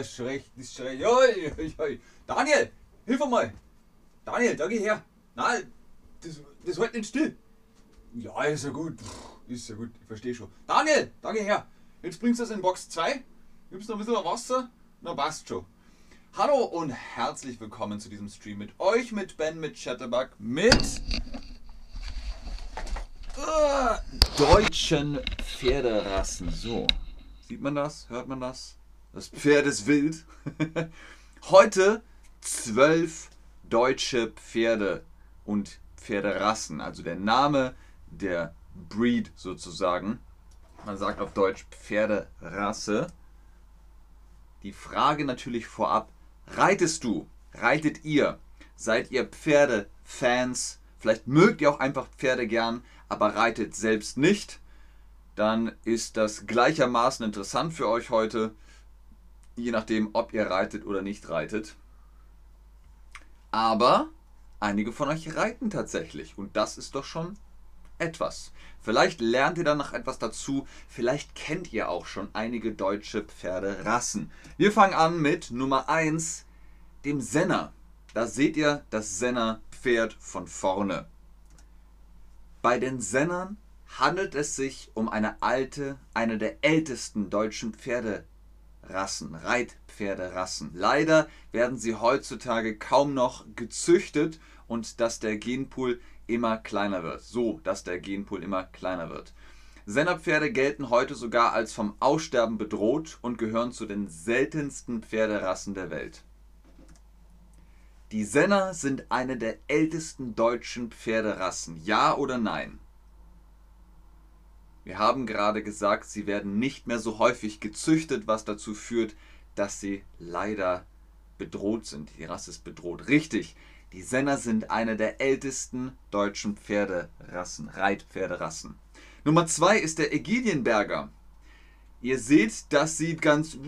ist schon ist schon. Oi, oi, oi. Daniel, hilf mir mal. Daniel, da geh her. Nein, das, das hält nicht still. Ja, ist ja gut. Ist ja gut, ich verstehe schon. Daniel, da geh her. Jetzt bringst du das in Box 2. Gibst noch ein bisschen Wasser. Na, passt schon. Hallo und herzlich willkommen zu diesem Stream mit euch, mit Ben, mit Chatterbug, mit äh, deutschen Pferderassen. So, sieht man das? Hört man das? Das Pferd ist wild. Heute zwölf deutsche Pferde und Pferderassen. Also der Name der Breed sozusagen. Man sagt auf Deutsch Pferderasse. Die Frage natürlich vorab, reitest du? Reitet ihr? Seid ihr Pferdefans? Vielleicht mögt ihr auch einfach Pferde gern, aber reitet selbst nicht. Dann ist das gleichermaßen interessant für euch heute, je nachdem, ob ihr reitet oder nicht reitet. Aber einige von euch reiten tatsächlich und das ist doch schon etwas. Vielleicht lernt ihr dann noch etwas dazu, vielleicht kennt ihr auch schon einige deutsche Pferderassen. Wir fangen an mit Nummer 1, dem Senner. Da seht ihr das Senner-Pferd von vorne. Bei den Sennern handelt es sich um eine alte, eine der ältesten deutschen Pferderassen, Reitpferderassen. Leider werden sie heutzutage kaum noch gezüchtet und dass der Genpool immer kleiner wird. So, dass der Genpool immer kleiner wird. Sennerpferde gelten heute sogar als vom Aussterben bedroht und gehören zu den seltensten Pferderassen der Welt. Die Senner sind eine der ältesten deutschen Pferderassen. Ja oder nein? Wir haben gerade gesagt, sie werden nicht mehr so häufig gezüchtet, was dazu führt, dass sie leider bedroht sind. Die Rasse ist bedroht. Richtig, die Senner sind eine der ältesten deutschen Pferderassen, Reitpferderassen. Nummer zwei ist der Ägidienberger. Ihr seht, das sieht ganz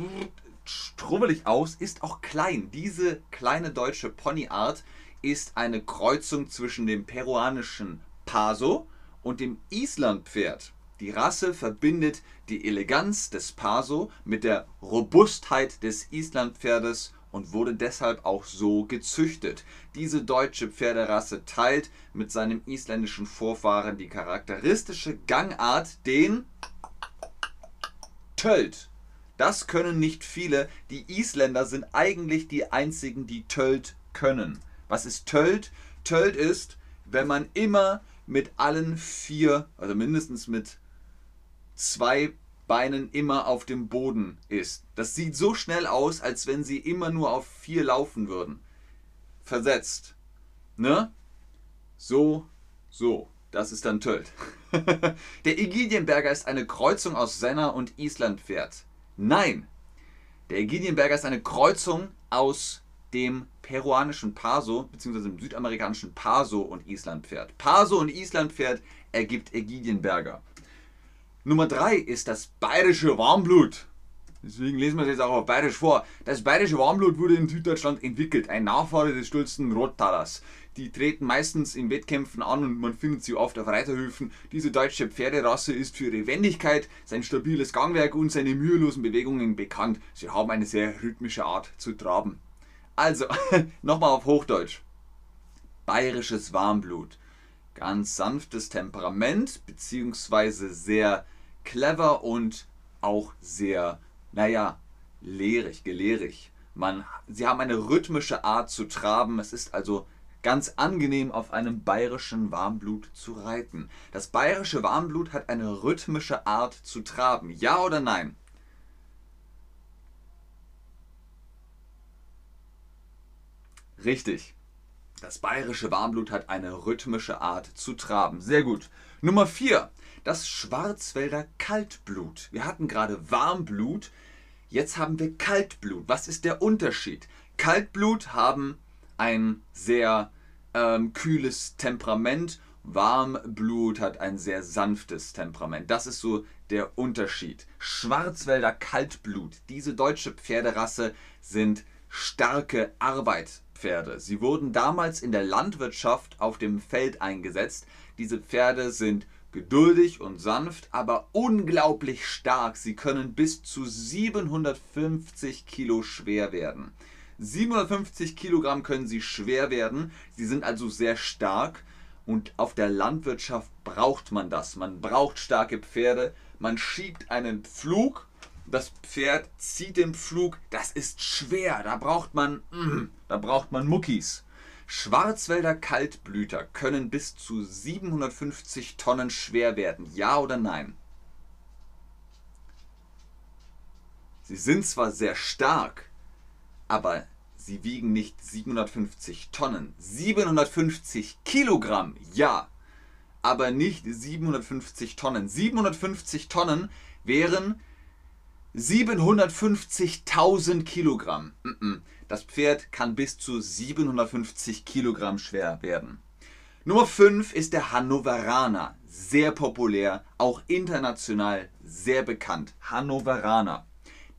strubbelig aus, ist auch klein. Diese kleine deutsche Ponyart ist eine Kreuzung zwischen dem peruanischen Paso und dem Islandpferd. Die Rasse verbindet die Eleganz des Paso mit der Robustheit des Islandpferdes und wurde deshalb auch so gezüchtet. Diese deutsche Pferderasse teilt mit seinem isländischen Vorfahren die charakteristische Gangart, den Tölt. Das können nicht viele. Die Isländer sind eigentlich die einzigen, die Tölt können. Was ist Tölt? Tölt ist, wenn man immer mit allen vier, also mindestens mit zwei Beinen immer auf dem Boden ist. Das sieht so schnell aus, als wenn sie immer nur auf vier laufen würden. Versetzt. Ne? So, so. Das ist dann Tölt. der Ägidienberger ist eine Kreuzung aus Senner und Islandpferd. Nein. Der Ägidienberger ist eine Kreuzung aus dem peruanischen Paso bzw. dem südamerikanischen Paso und Islandpferd. Paso und Islandpferd ergibt Ägidienberger. Nummer 3 ist das bayerische Warmblut. Deswegen lesen wir es jetzt auch auf bayerisch vor. Das bayerische Warmblut wurde in Süddeutschland entwickelt, ein Nachfahre des stolzen Rottalers. Die treten meistens in Wettkämpfen an und man findet sie oft auf Reiterhöfen. Diese deutsche Pferderasse ist für ihre Wendigkeit, sein stabiles Gangwerk und seine mühelosen Bewegungen bekannt. Sie haben eine sehr rhythmische Art zu traben. Also, nochmal auf Hochdeutsch. Bayerisches Warmblut. Ganz sanftes Temperament, beziehungsweise sehr clever und auch sehr, naja, lehrig, gelehrig. Man, sie haben eine rhythmische Art zu traben. Es ist also ganz angenehm, auf einem bayerischen Warmblut zu reiten. Das bayerische Warmblut hat eine rhythmische Art zu traben. Ja oder nein? Richtig. Das bayerische Warmblut hat eine rhythmische Art zu traben. Sehr gut. Nummer 4 das Schwarzwälder Kaltblut. Wir hatten gerade Warmblut, jetzt haben wir Kaltblut. Was ist der Unterschied? Kaltblut haben ein sehr ähm, kühles Temperament, Warmblut hat ein sehr sanftes Temperament. Das ist so der Unterschied. Schwarzwälder Kaltblut, diese deutsche Pferderasse sind starke Arbeitspferde. Sie wurden damals in der Landwirtschaft auf dem Feld eingesetzt. Diese Pferde sind geduldig und sanft, aber unglaublich stark. Sie können bis zu 750 Kilo schwer werden. 750 Kilogramm können sie schwer werden. Sie sind also sehr stark. Und auf der Landwirtschaft braucht man das. Man braucht starke Pferde. Man schiebt einen Pflug. Das Pferd zieht den Pflug. Das ist schwer. Da braucht man, mm, da braucht man Muckis. Schwarzwälder Kaltblüter können bis zu 750 Tonnen schwer werden. Ja oder nein? Sie sind zwar sehr stark, aber sie wiegen nicht 750 Tonnen. 750 Kilogramm, ja, aber nicht 750 Tonnen. 750 Tonnen wären 750.000 Kilogramm. Das Pferd kann bis zu 750 Kilogramm schwer werden. Nummer 5 ist der Hannoveraner. Sehr populär, auch international sehr bekannt. Hannoveraner.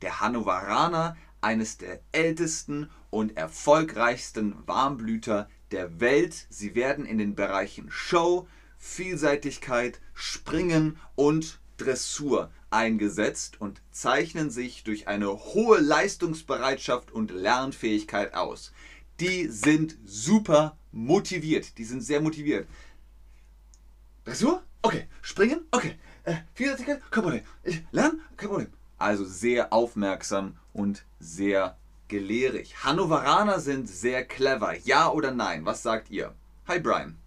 Der Hannoveraner, eines der ältesten und erfolgreichsten Warmblüter der Welt. Sie werden in den Bereichen Show, Vielseitigkeit, Springen und Dressur eingesetzt und zeichnen sich durch eine hohe Leistungsbereitschaft und Lernfähigkeit aus. Die sind super motiviert. Die sind sehr motiviert. Dressur? Okay. Springen? Okay. Äh, Vielseitigkeit? Kein Problem. Ich lerne? Kein Problem. Also sehr aufmerksam und sehr gelehrig. Hannoveraner sind sehr clever. Ja oder nein? Was sagt ihr? Hi Brian.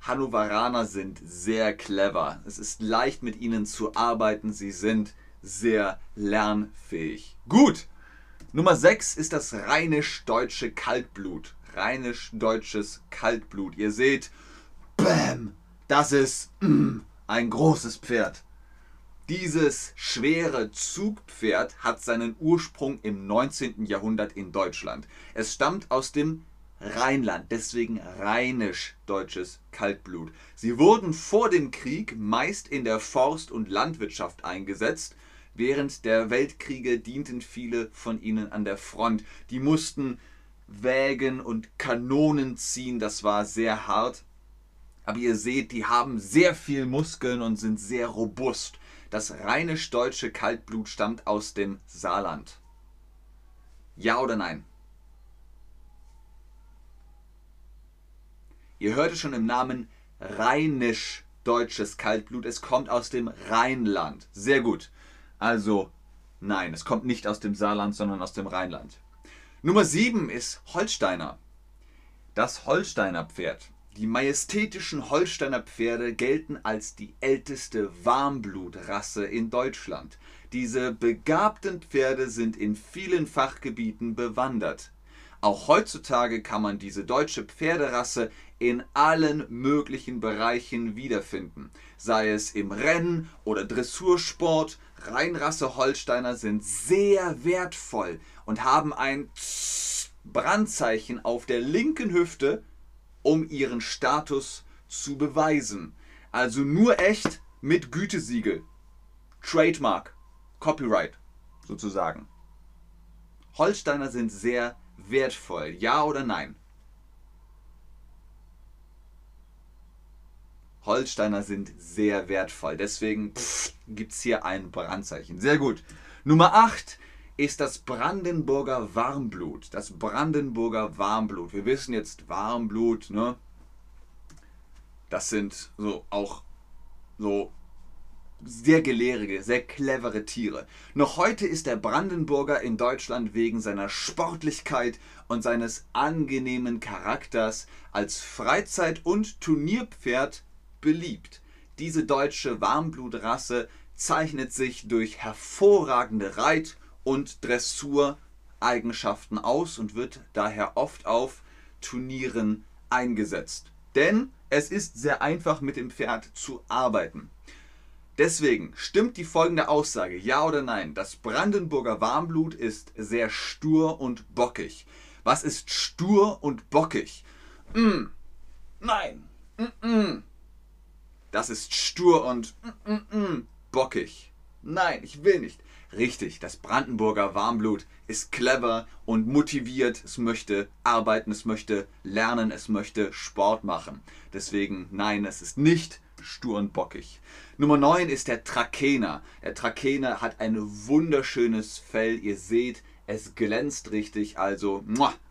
Hannoveraner sind sehr clever. Es ist leicht mit ihnen zu arbeiten. Sie sind sehr lernfähig. Gut. Nummer 6 ist das rheinisch-deutsche Kaltblut. Rheinisch-deutsches Kaltblut. Ihr seht, Bäm, das ist mm, ein großes Pferd. Dieses schwere Zugpferd hat seinen Ursprung im 19. Jahrhundert in Deutschland. Es stammt aus dem Rheinland, deswegen rheinisch-deutsches Kaltblut. Sie wurden vor dem Krieg meist in der Forst- und Landwirtschaft eingesetzt. Während der Weltkriege dienten viele von ihnen an der Front. Die mussten Wägen und Kanonen ziehen, das war sehr hart. Aber ihr seht, die haben sehr viel Muskeln und sind sehr robust. Das rheinisch-deutsche Kaltblut stammt aus dem Saarland. Ja oder nein? Ihr hört es schon im Namen rheinisch-deutsches Kaltblut. Es kommt aus dem Rheinland. Sehr gut. Also nein, es kommt nicht aus dem Saarland, sondern aus dem Rheinland. Nummer 7 ist Holsteiner. Das Holsteiner Pferd. Die majestätischen Holsteiner Pferde gelten als die älteste Warmblutrasse in Deutschland. Diese begabten Pferde sind in vielen Fachgebieten bewandert. Auch heutzutage kann man diese deutsche Pferderasse in allen möglichen Bereichen wiederfinden. Sei es im Rennen oder Dressursport, Reinrasse Holsteiner sind sehr wertvoll und haben ein Brandzeichen auf der linken Hüfte, um ihren Status zu beweisen. Also nur echt mit Gütesiegel. Trademark, Copyright sozusagen. Holsteiner sind sehr wertvoll, ja oder nein? Holsteiner sind sehr wertvoll. Deswegen gibt es hier ein Brandzeichen. Sehr gut. Nummer 8 ist das Brandenburger Warmblut. Das Brandenburger Warmblut. Wir wissen jetzt Warmblut, ne? Das sind so auch so sehr gelehrige, sehr clevere Tiere. Noch heute ist der Brandenburger in Deutschland wegen seiner Sportlichkeit und seines angenehmen Charakters als Freizeit- und Turnierpferd beliebt. Diese deutsche Warmblutrasse zeichnet sich durch hervorragende Reit- und Dressureigenschaften aus und wird daher oft auf Turnieren eingesetzt. Denn es ist sehr einfach mit dem Pferd zu arbeiten. Deswegen stimmt die folgende Aussage, ja oder nein? Das Brandenburger Warmblut ist sehr stur und bockig. Was ist stur und bockig? Mm, nein. Mm -mm. Das ist stur und bockig. Nein, ich will nicht. Richtig, das Brandenburger Warmblut ist clever und motiviert. Es möchte arbeiten, es möchte lernen, es möchte Sport machen. Deswegen, nein, es ist nicht stur und bockig. Nummer 9 ist der Trakener. Der Trakener hat ein wunderschönes Fell. Ihr seht, es glänzt richtig. Also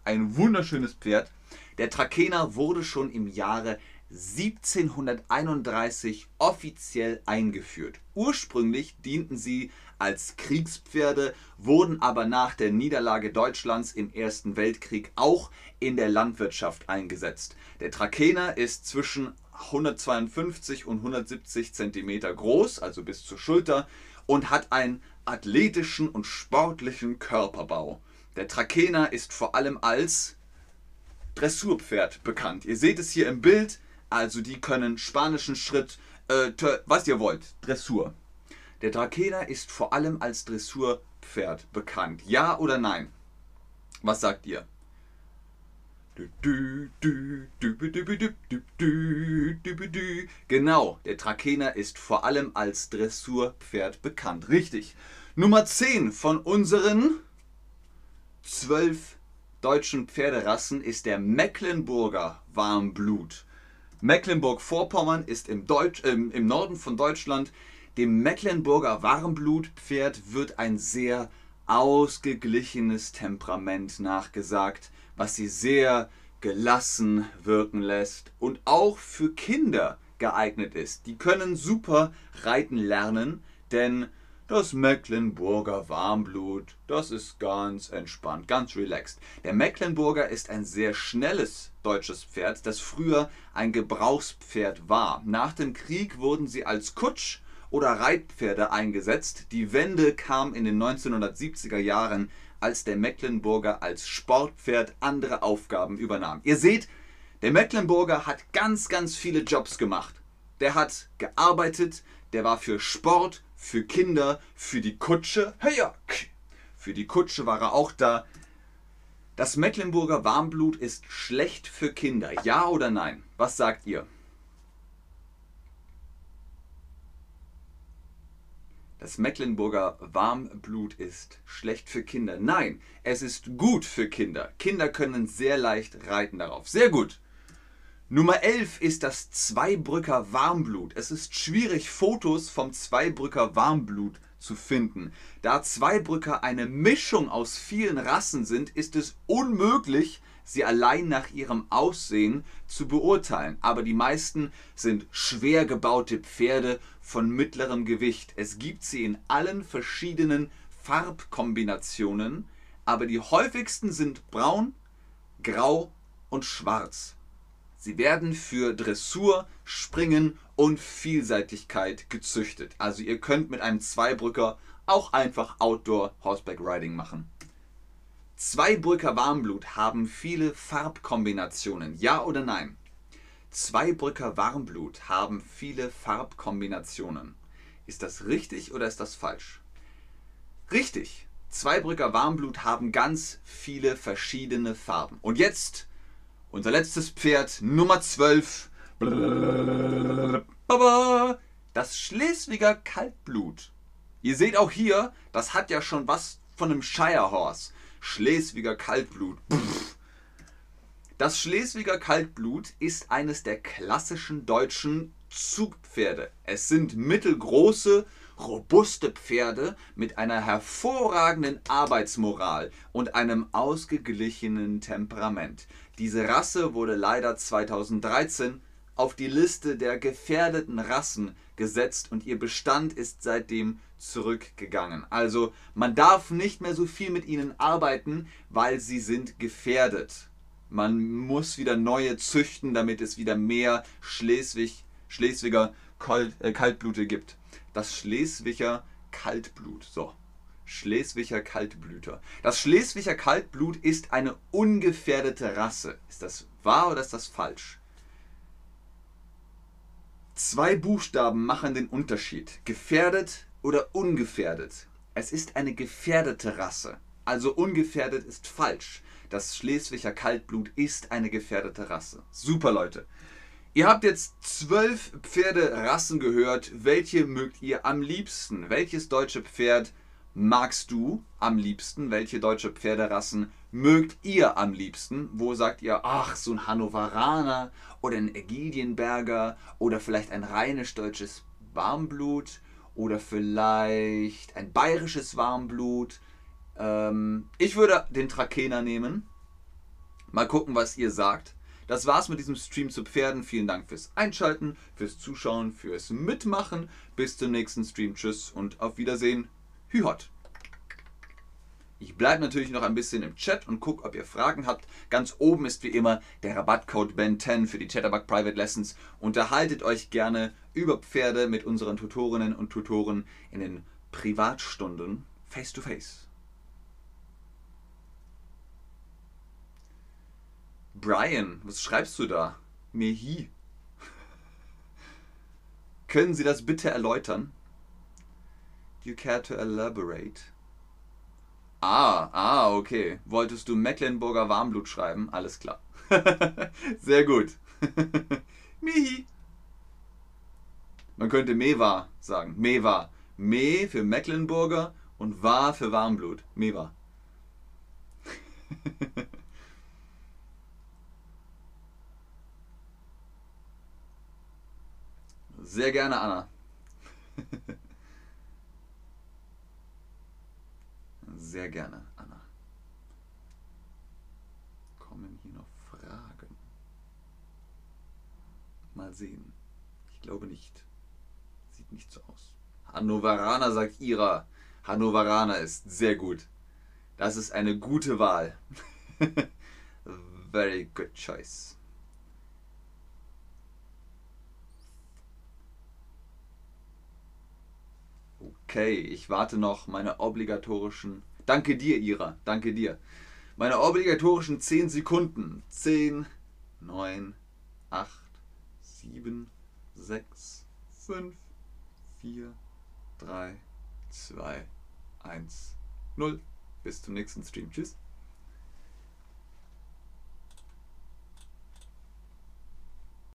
ein wunderschönes Pferd. Der Trakener wurde schon im Jahre 1731 offiziell eingeführt. Ursprünglich dienten sie als Kriegspferde, wurden aber nach der Niederlage Deutschlands im Ersten Weltkrieg auch in der Landwirtschaft eingesetzt. Der Trakener ist zwischen 152 und 170 cm groß, also bis zur Schulter, und hat einen athletischen und sportlichen Körperbau. Der Trakener ist vor allem als Dressurpferd bekannt. Ihr seht es hier im Bild, also die können spanischen Schritt, äh, was ihr wollt, Dressur. Der Trakener ist vor allem als Dressurpferd bekannt. Ja oder nein? Was sagt ihr? Genau, der Trakener ist vor allem als Dressurpferd bekannt. Richtig. Nummer 10 von unseren 12 deutschen Pferderassen ist der Mecklenburger Warmblut. Mecklenburg-Vorpommern ist im, Deutsch, äh, im Norden von Deutschland. Dem Mecklenburger Warmblutpferd wird ein sehr ausgeglichenes Temperament nachgesagt, was sie sehr gelassen wirken lässt und auch für Kinder geeignet ist. Die können super reiten lernen, denn das Mecklenburger Warmblut, das ist ganz entspannt, ganz relaxed. Der Mecklenburger ist ein sehr schnelles deutsches Pferd, das früher ein Gebrauchspferd war. Nach dem Krieg wurden sie als Kutsch oder Reitpferde eingesetzt. Die Wende kam in den 1970er Jahren, als der Mecklenburger als Sportpferd andere Aufgaben übernahm. Ihr seht, der Mecklenburger hat ganz, ganz viele Jobs gemacht. Der hat gearbeitet, der war für Sport, für Kinder, für die Kutsche. Für die Kutsche war er auch da. Das Mecklenburger Warmblut ist schlecht für Kinder. Ja oder nein? Was sagt ihr? Das Mecklenburger Warmblut ist schlecht für Kinder. Nein, es ist gut für Kinder. Kinder können sehr leicht reiten darauf. Sehr gut. Nummer 11 ist das Zweibrücker Warmblut. Es ist schwierig, Fotos vom Zweibrücker Warmblut zu finden. Da Zweibrücker eine Mischung aus vielen Rassen sind, ist es unmöglich, sie allein nach ihrem Aussehen zu beurteilen. Aber die meisten sind schwer gebaute Pferde von mittlerem Gewicht. Es gibt sie in allen verschiedenen Farbkombinationen, aber die häufigsten sind braun, grau und schwarz. Sie werden für Dressur, Springen und Vielseitigkeit gezüchtet. Also ihr könnt mit einem Zweibrücker auch einfach Outdoor Horseback Riding machen. Zweibrücker Warmblut haben viele Farbkombinationen. Ja oder nein? Zweibrücker Warmblut haben viele Farbkombinationen. Ist das richtig oder ist das falsch? Richtig. Zweibrücker Warmblut haben ganz viele verschiedene Farben. Und jetzt unser letztes Pferd, Nummer 12. Das Schleswiger Kaltblut. Ihr seht auch hier, das hat ja schon was von einem Shire Horse. Schleswiger Kaltblut. Das Schleswiger Kaltblut ist eines der klassischen deutschen Zugpferde. Es sind mittelgroße, robuste Pferde mit einer hervorragenden Arbeitsmoral und einem ausgeglichenen Temperament. Diese Rasse wurde leider 2013 auf die Liste der gefährdeten Rassen gesetzt und ihr Bestand ist seitdem zurückgegangen. Also man darf nicht mehr so viel mit ihnen arbeiten, weil sie sind gefährdet. Man muss wieder neue züchten, damit es wieder mehr Schleswig, Schleswiger Kalt, äh, Kaltblute gibt. Das Schleswiger Kaltblut. So. Schleswiger Kaltblüter. Das Schleswiger Kaltblut ist eine ungefährdete Rasse. Ist das wahr oder ist das falsch? Zwei Buchstaben machen den Unterschied. Gefährdet oder ungefährdet. Es ist eine gefährdete Rasse. Also ungefährdet ist falsch. Das Schleswiger Kaltblut ist eine gefährdete Rasse. Super Leute. Ihr habt jetzt zwölf Pferderassen gehört. Welche mögt ihr am liebsten? Welches deutsche Pferd magst du am liebsten? Welche deutsche Pferderassen mögt ihr am liebsten? Wo sagt ihr, ach, so ein Hannoveraner oder ein Ägidienberger oder vielleicht ein rheinisch-deutsches Warmblut oder vielleicht ein bayerisches Warmblut? Ähm, ich würde den Trakehner nehmen. Mal gucken, was ihr sagt. Das war's mit diesem Stream zu Pferden. Vielen Dank fürs Einschalten, fürs Zuschauen, fürs Mitmachen. Bis zum nächsten Stream. Tschüss und auf Wiedersehen. Hühot. Ich bleibe natürlich noch ein bisschen im Chat und gucke, ob ihr Fragen habt. Ganz oben ist wie immer der Rabattcode BEN10 für die Chatterbug Private Lessons. Unterhaltet euch gerne über Pferde mit unseren Tutorinnen und Tutoren in den Privatstunden face to face. Brian, was schreibst du da? Mehi. Können Sie das bitte erläutern? Do you care to elaborate? Ah, ah, okay. Wolltest du Mecklenburger Warmblut schreiben? Alles klar. Sehr gut. Mihi. Man könnte Mewa sagen. Mewa. Me für Mecklenburger und Wa für Warmblut. Mewa. Sehr gerne, Anna. Sehr gerne, Anna. Kommen hier noch Fragen? Mal sehen. Ich glaube nicht. Sieht nicht so aus. Hannoveraner sagt Ira. Hannoveraner ist sehr gut. Das ist eine gute Wahl. Very good choice. Okay, ich warte noch meine obligatorischen. Danke dir, Ira. Danke dir. Meine obligatorischen 10 Sekunden. 10, 9, 8, 7, 6, 5, 4, 3, 2, 1, 0. Bis zum nächsten Stream. Tschüss.